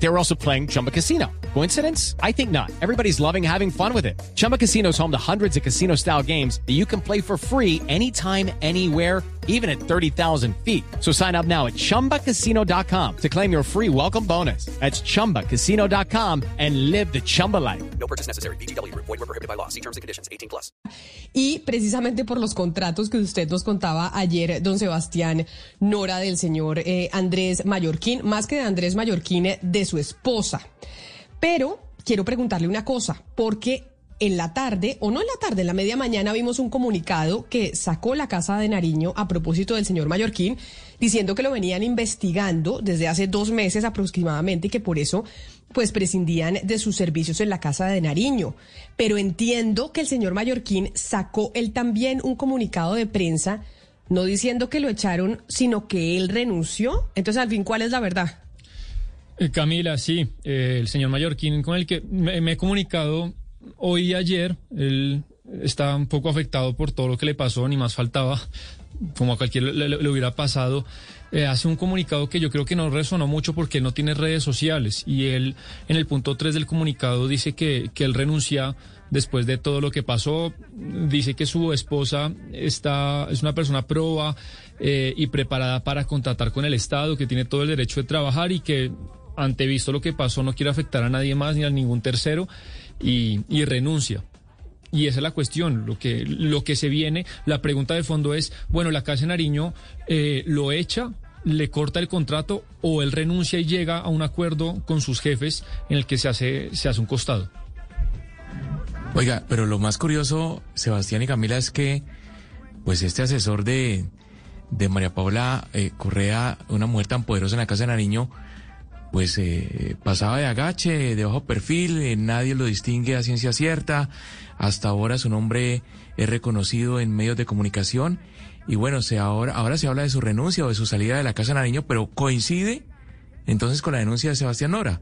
They were also playing Chumba Casino. Coincidence? I think not. Everybody's loving having fun with it. Chumba Casino is home to hundreds of casino style games that you can play for free anytime, anywhere, even at 30,000 feet. So sign up now at chumbacasino.com to claim your free welcome bonus. That's chumbacasino.com and live the Chumba life. No purchase necessary. BGW. Void were prohibited by law. See terms and conditions. 18 plus. Y precisamente por los contratos que usted nos contaba ayer, don Sebastián, Nora del señor eh, Andrés Mallorquín, más que de Andrés Mallorquín, de su esposa. Pero quiero preguntarle una cosa, porque en la tarde, o no en la tarde, en la media mañana vimos un comunicado que sacó la Casa de Nariño a propósito del señor Mallorquín, diciendo que lo venían investigando desde hace dos meses aproximadamente y que por eso pues prescindían de sus servicios en la Casa de Nariño. Pero entiendo que el señor Mallorquín sacó él también un comunicado de prensa, no diciendo que lo echaron, sino que él renunció. Entonces, al fin, ¿cuál es la verdad? Eh, Camila, sí, eh, el señor Mallorquín con el que me, he comunicado hoy y ayer, él está un poco afectado por todo lo que le pasó, ni más faltaba, como a cualquiera le, hubiera pasado. Eh, hace un comunicado que yo creo que no resonó mucho porque no tiene redes sociales y él en el punto 3 del comunicado dice que, que él renuncia después de todo lo que pasó, dice que su esposa está, es una persona proba y preparada para contratar con el Estado, que tiene todo el derecho de trabajar y que antevisto lo que pasó no quiere afectar a nadie más ni a ningún tercero y, y renuncia. Y esa es la cuestión, lo que, lo que se viene. La pregunta de fondo es, bueno, la Casa de Nariño eh, lo echa, le corta el contrato o él renuncia y llega a un acuerdo con sus jefes en el que se hace, se hace un costado. Oiga, pero lo más curioso, Sebastián y Camila, es que, pues este asesor de, de María Paula eh, Correa, una mujer tan poderosa en la Casa de Nariño, pues eh, pasaba de agache, de bajo perfil, eh, nadie lo distingue a ciencia cierta, hasta ahora su nombre es reconocido en medios de comunicación, y bueno, se ahora, ahora se habla de su renuncia o de su salida de la Casa Nariño, pero coincide entonces con la denuncia de Sebastián Nora,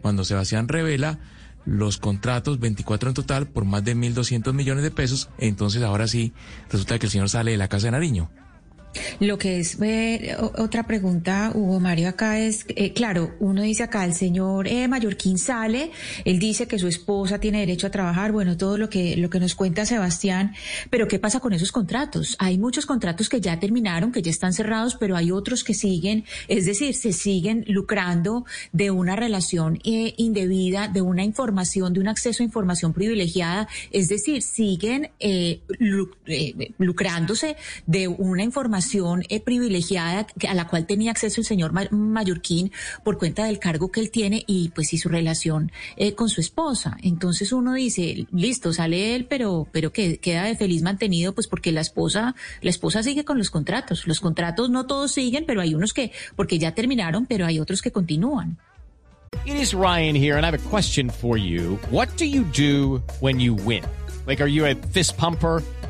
cuando Sebastián revela los contratos, 24 en total, por más de 1.200 millones de pesos, entonces ahora sí resulta que el señor sale de la Casa de Nariño. Lo que es eh, otra pregunta, Hugo Mario, acá es, eh, claro, uno dice acá, el señor eh, Mallorquín sale, él dice que su esposa tiene derecho a trabajar, bueno, todo lo que, lo que nos cuenta Sebastián, pero ¿qué pasa con esos contratos? Hay muchos contratos que ya terminaron, que ya están cerrados, pero hay otros que siguen, es decir, se siguen lucrando de una relación eh, indebida, de una información, de un acceso a información privilegiada, es decir, siguen lu- eh, lucrándose de una información eh, privilegiada a la cual tenía acceso el señor Ma- Mallorquín por cuenta del cargo que él tiene y pues y su relación eh, con su esposa. Entonces uno dice, listo, sale él, pero pero que queda de feliz mantenido pues porque la esposa la esposa sigue con los contratos. Los contratos no todos siguen, pero hay unos que porque ya terminaron, pero hay otros que continúan. It is Ryan here, and I have a question for you. What do you do when fist pumper?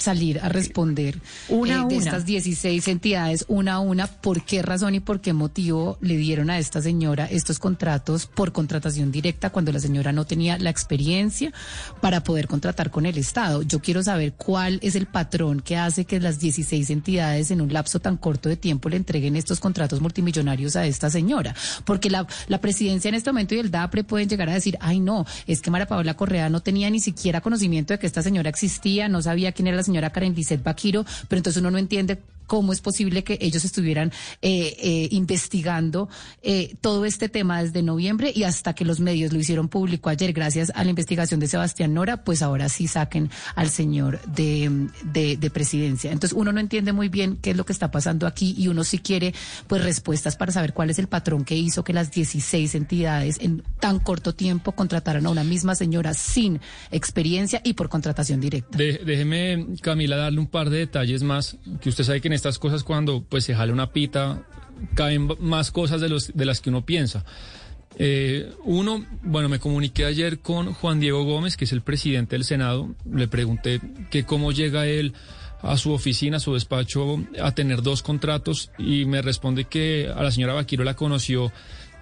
salir a responder Una eh, de una. estas 16 entidades una a una por qué razón y por qué motivo le dieron a esta señora estos contratos por contratación directa cuando la señora no tenía la experiencia para poder contratar con el Estado. Yo quiero saber cuál es el patrón que hace que las 16 entidades en un lapso tan corto de tiempo le entreguen estos contratos multimillonarios a esta señora, porque la, la presidencia en este momento y el DAPRE pueden llegar a decir, ay no, es que María Paola Correa no tenía ni siquiera conocimiento de que esta señora existía, no sabía quién era la señora Karen Lizeth Baquiro, pero entonces uno no entiende cómo es posible que ellos estuvieran eh, eh, investigando eh, todo este tema desde noviembre y hasta que los medios lo hicieron público ayer, gracias a la investigación de Sebastián Nora, pues ahora sí saquen al señor de, de, de presidencia. Entonces uno no entiende muy bien qué es lo que está pasando aquí y uno sí quiere pues respuestas para saber cuál es el patrón que hizo que las 16 entidades en tan corto tiempo contrataran a una misma señora sin experiencia y por contratación directa. De- déjeme, Camila, darle un par de detalles más, que usted sabe que en estas cosas cuando pues se jala una pita caen más cosas de, los, de las que uno piensa. Eh, uno, bueno, me comuniqué ayer con Juan Diego Gómez, que es el presidente del Senado. Le pregunté que cómo llega él a su oficina, a su despacho, a tener dos contratos y me responde que a la señora Vaquiro la conoció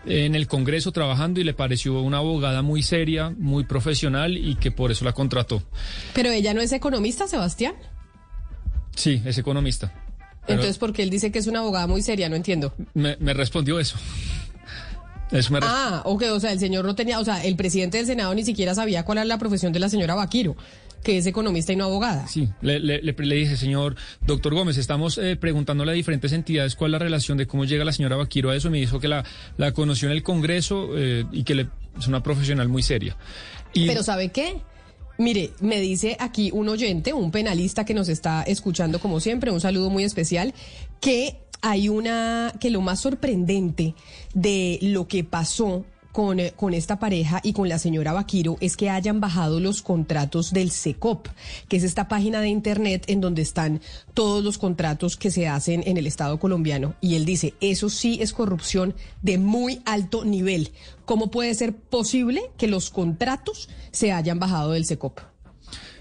en el Congreso trabajando y le pareció una abogada muy seria, muy profesional y que por eso la contrató. Pero ella no es economista, Sebastián. Sí, es economista. Entonces, ¿por qué él dice que es una abogada muy seria? No entiendo. me, me respondió eso. Eso me Ah, ok, o sea, el señor no tenía, o sea, el presidente del Senado ni siquiera sabía cuál era la profesión de la señora Vaquiro, que es economista y no abogada. Sí, le, le, le- le dije, señor doctor Gómez, estamos eh, preguntándole a diferentes entidades cuál es la relación de cómo llega la señora Vaquiro a eso. Me dijo que la, la conoció en el Congreso eh, y que le, es una profesional muy seria. Y, Pero ¿sabe qué? Mire, me dice aquí un oyente, un penalista que nos está escuchando como siempre, un saludo muy especial, que hay una, que lo más sorprendente de lo que pasó con, eh, con esta pareja y con la señora Vaquiro es que hayan bajado los contratos del SECOP, que es esta página de internet en donde están todos los contratos que se hacen en el Estado colombiano. Y él dice, eso sí es corrupción de muy alto nivel. ¿Cómo puede ser posible que los contratos se hayan bajado del SECOP?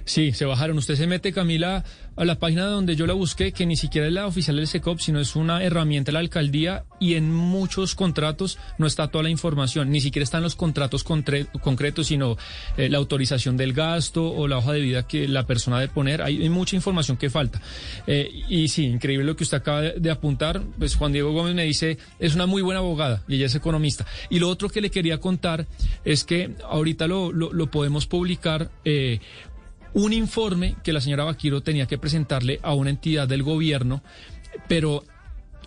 Sí, se bajaron. Usted se mete, Camila, a la página donde yo la busqué, que ni siquiera es la oficial del SECOP, sino es una herramienta de la alcaldía y en muchos contratos no está toda la información, ni siquiera están los contratos concretos, sino eh, la autorización del gasto o la hoja de vida que la persona debe poner. Hay, mucha información que falta. Eh, y sí, increíble lo que usted acaba de, apuntar. Pues Juan Diego Gómez me dice, es una muy buena abogada y ella es economista. Y lo otro que le quería contar es que ahorita lo, lo, lo podemos publicar. eh, un informe que la señora Vaquiro tenía que presentarle a una entidad del gobierno, pero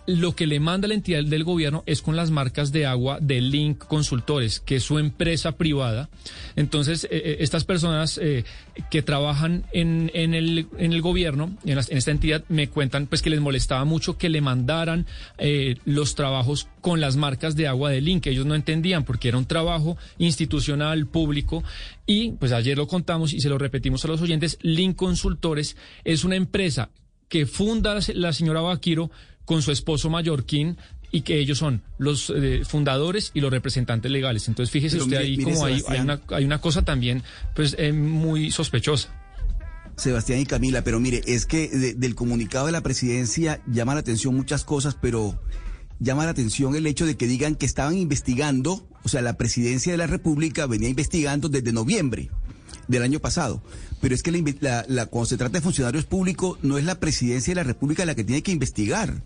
lo que le manda la entidad del gobierno es con las marcas de agua de Link Consultores, que es su empresa privada. Entonces, eh, eh, estas personas eh, que trabajan en, el, gobierno, en, esta entidad, me cuentan pues que les molestaba mucho que le mandaran eh, los trabajos con las marcas de agua de Link, ellos no entendían porque era un trabajo institucional, público, y pues ayer lo contamos y se lo repetimos a los oyentes, Link Consultores es una empresa que funda la señora Vaquiro con su esposo mallorquín y que ellos son los eh, fundadores y los representantes legales. Entonces fíjese Pero usted mire- ahí mire, como hay, una, hay una cosa también pues eh, muy sospechosa. Sebastián y Camila, pero mire, es que de- del comunicado de la presidencia llama la atención muchas cosas, pero llama la atención el hecho de que digan que estaban investigando, o sea, la presidencia de la República venía investigando desde noviembre del año pasado. Pero es que la, la- la- cuando se trata de funcionarios públicos, no es la presidencia de la República la que tiene que investigar.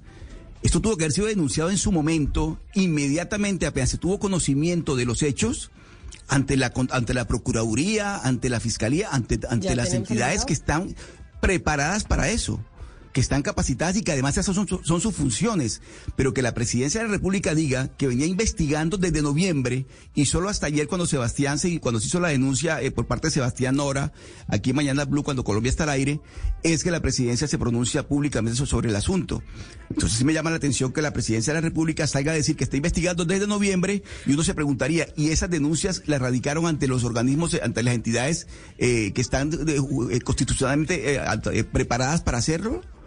Esto tuvo que haber sido denunciado en su momento, inmediatamente apenas se tuvo conocimiento de los hechos, ante la, ante la Procuraduría, ante la Fiscalía, ante, ante ¿Ya las entidades que están preparadas para eso, que están capacitadas y que además esas son, son sus funciones. Pero que la presidencia de la República diga que venía investigando desde noviembre y solo hasta ayer cuando Sebastián se, cuando se hizo la denuncia eh, por parte de Sebastián Nora, aquí en Mañana Blue, cuando Colombia está al aire, es que la presidencia se pronuncia públicamente so- sobre el asunto. Entonces sí me llama la atención que la presidencia de la República salga a decir que está investigando desde noviembre y uno se preguntaría, ¿y esas denuncias las radicaron ante los organismos, eh, ante las entidades eh, que están constitucionalmente preparadas para hacerlo?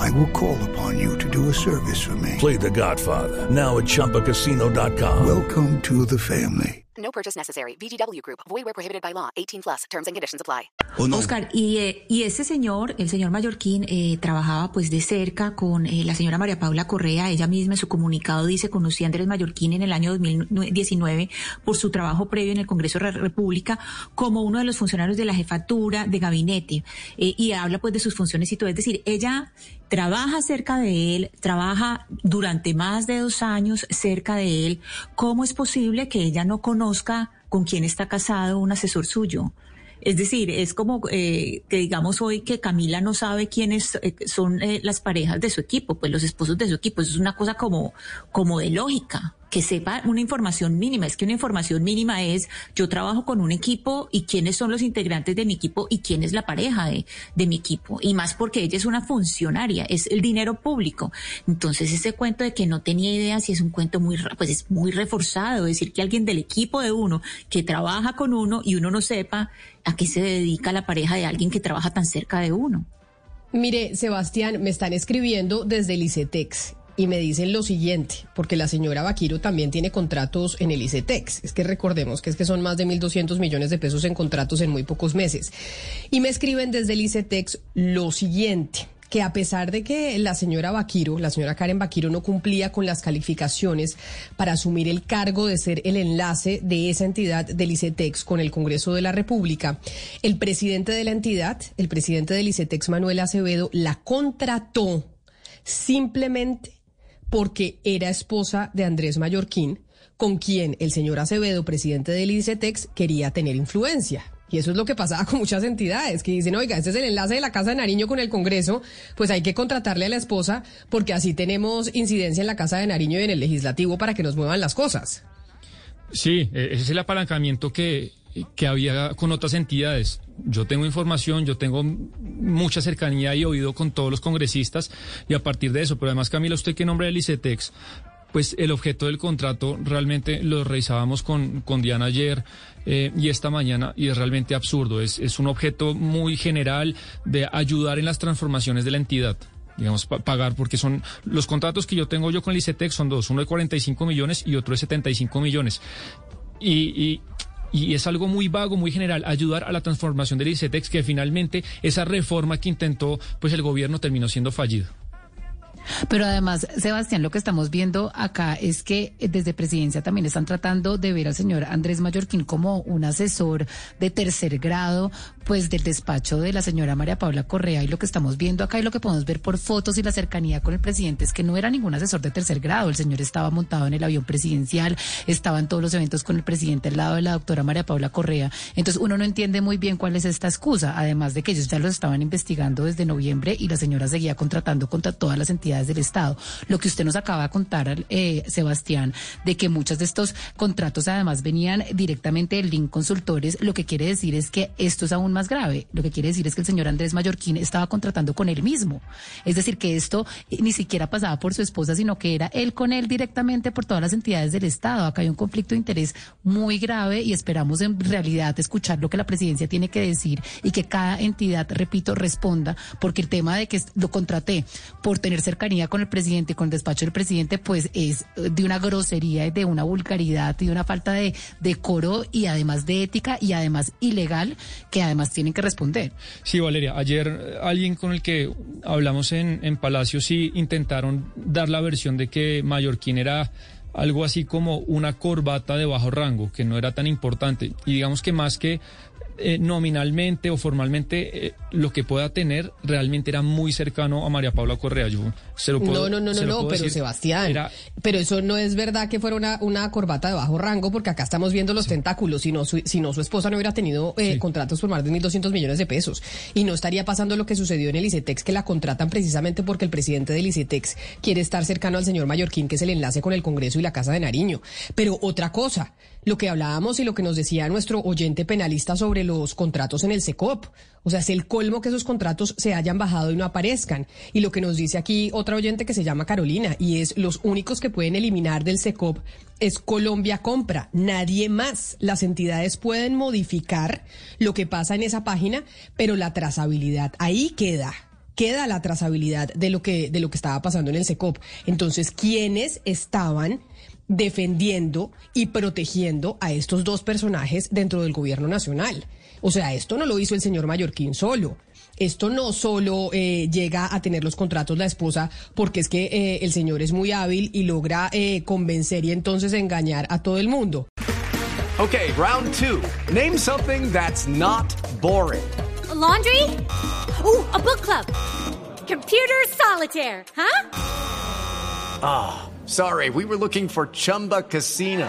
I will call upon you to do a service for me. Play The Godfather now at ChumbaCasino.com. Welcome to the family. No purchase necessary. VGW Group. Void where prohibited by law. 18 plus. Terms and conditions apply. ¿O no? Oscar, y, eh, y ese señor, el señor Mallorquín, eh, trabajaba pues de cerca con eh, la señora María Paula Correa. Ella misma en su comunicado dice, conocí a Andrés Mallorquín en el año 2019 por su trabajo previo en el Congreso de la República como uno de los funcionarios de la jefatura de gabinete. Eh, y habla pues de sus funciones y todo. Es decir, ella trabaja cerca de él, trabaja durante más de dos años cerca de él. ¿Cómo es posible que ella no conozca con quién está casado un asesor suyo? Es decir, es como eh, que digamos hoy que Camila no sabe quiénes eh, son eh, las parejas de su equipo, pues los esposos de su equipo. Eso es una cosa como, como de lógica, que sepa una información mínima. Es que una información mínima es yo trabajo con un equipo y quiénes son los integrantes de mi equipo y quién es la pareja de, de mi equipo. Y más porque ella es una funcionaria, es el dinero público. Entonces ese cuento de que no tenía idea si es un cuento muy, pues es muy reforzado. Decir que alguien del equipo de uno que trabaja con uno y uno no sepa a qué se dedica la pareja de alguien que trabaja tan cerca de uno. Mire, Sebastián, me están escribiendo desde el ICETEX y me dicen lo siguiente, porque la señora Vaquiro también tiene contratos en el ICETEX. Es que recordemos que es que son más de 1.200 millones de pesos en contratos en muy pocos meses. Y me escriben desde el ICETEX lo siguiente que a pesar de que la señora Vaquiro, la señora Karen Vaquiro no cumplía con las calificaciones para asumir el cargo de ser el enlace de esa entidad del ICETEX con el Congreso de la República, el presidente de la entidad, el presidente del ICETEX, Manuel Acevedo, la contrató simplemente porque era esposa de Andrés Mallorquín, con quien el señor Acevedo, presidente del ICETEX, quería tener influencia. Y eso es lo que pasaba con muchas entidades que dicen, oiga, este es el enlace de la Casa de Nariño con el Congreso, pues hay que contratarle a la esposa porque así tenemos incidencia en la Casa de Nariño y en el legislativo para que nos muevan las cosas. Sí, eh, ese es el apalancamiento que, que había con otras entidades. Yo tengo información, yo tengo mucha cercanía y oído con todos los congresistas y a partir de eso, pero además Camila, usted que nombre del ICETEX, pues el objeto del contrato realmente lo revisábamos con, con Diana ayer eh, y esta mañana y es realmente absurdo. Es, es un objeto muy general de ayudar en las transformaciones de la entidad digamos, pa- pagar, porque son los contratos que yo tengo yo con el ICETEX son dos, uno de 45 millones y otro de 75 millones. Y, y, y es algo muy vago, muy general, ayudar a la transformación del ICETEX, que finalmente esa reforma que intentó, pues el gobierno terminó siendo fallido. Pero además, Sebastián, lo que estamos viendo acá es que eh, desde presidencia también están tratando de ver al señor Andrés Mallorquín como un asesor de tercer grado, pues del despacho de la señora María Paula Correa. Y lo que estamos viendo acá y lo que podemos ver por fotos y la cercanía con el presidente es que no era ningún asesor de tercer grado. El señor estaba montado en el avión presidencial, estaba en todos los eventos con el presidente al lado de la doctora María Paula Correa. Entonces uno no entiende muy bien cuál es esta excusa, además de que ellos ya los estaban investigando desde noviembre y la señora seguía contratando contra todas las entidades del Estado. Lo que usted nos acaba de contar, eh, Sebastián, de que muchos de estos contratos además venían directamente del link consultores, lo que quiere decir es que esto es aún más grave. Lo que quiere decir es que el señor Andrés Mallorquín estaba contratando con él mismo. Es decir, que esto eh, ni siquiera pasaba por su esposa, sino que era él con él directamente por todas las entidades del Estado. Acá hay un conflicto de interés muy grave y esperamos en realidad escuchar lo que la presidencia tiene que decir y que cada entidad, repito, responda, porque el tema de que lo contraté por tener cercanía con el presidente, con el despacho del presidente, pues es de una grosería, de una vulgaridad y de una falta de decoro y además de ética y además ilegal que además tienen que responder. Sí, Valeria, ayer eh, alguien con el que hablamos en, en Palacio sí intentaron dar la versión de que Mallorquín era algo así como una corbata de bajo rango, que no era tan importante. Y digamos que más que eh, nominalmente o formalmente eh, lo que pueda tener realmente era muy cercano a María Paula Correa. Yo se lo puedo, no, no, no, no, no, pero decir. Sebastián, Era- pero eso no es verdad que fuera una, una corbata de bajo rango, porque acá estamos viendo los tentáculos, si no, su, si no su esposa no hubiera tenido eh, contratos por más de 1.200 millones de pesos, y no estaría pasando lo que sucedió en el ICETEX, que la contratan precisamente porque el presidente del ICETEX quiere estar cercano al señor Mallorquín, que es el enlace con el Congreso y la Casa de Nariño. Pero otra cosa, lo que hablábamos y lo que nos decía nuestro oyente penalista sobre los contratos en el SECOP. O sea, es el colmo que esos contratos se hayan bajado y no aparezcan. Y lo que nos dice aquí otra oyente que se llama Carolina, y es los únicos que pueden eliminar del SECOP es Colombia Compra, nadie más. Las entidades pueden modificar lo que pasa en esa página, pero la trazabilidad ahí queda queda la trazabilidad de lo que de lo que estaba pasando en el SECOP. Entonces, ¿quiénes estaban defendiendo y protegiendo a estos dos personajes dentro del gobierno nacional. O sea, esto no lo hizo el señor Mallorquín solo. Esto no solo eh, llega a tener los contratos la esposa porque es que eh, el señor es muy hábil y logra eh, convencer y entonces engañar a todo el mundo. Okay, round two. Name something that's not boring. A laundry? Ooh, a book club. Computer solitaire, huh? Ah, sorry, we were looking for Chumba Casino.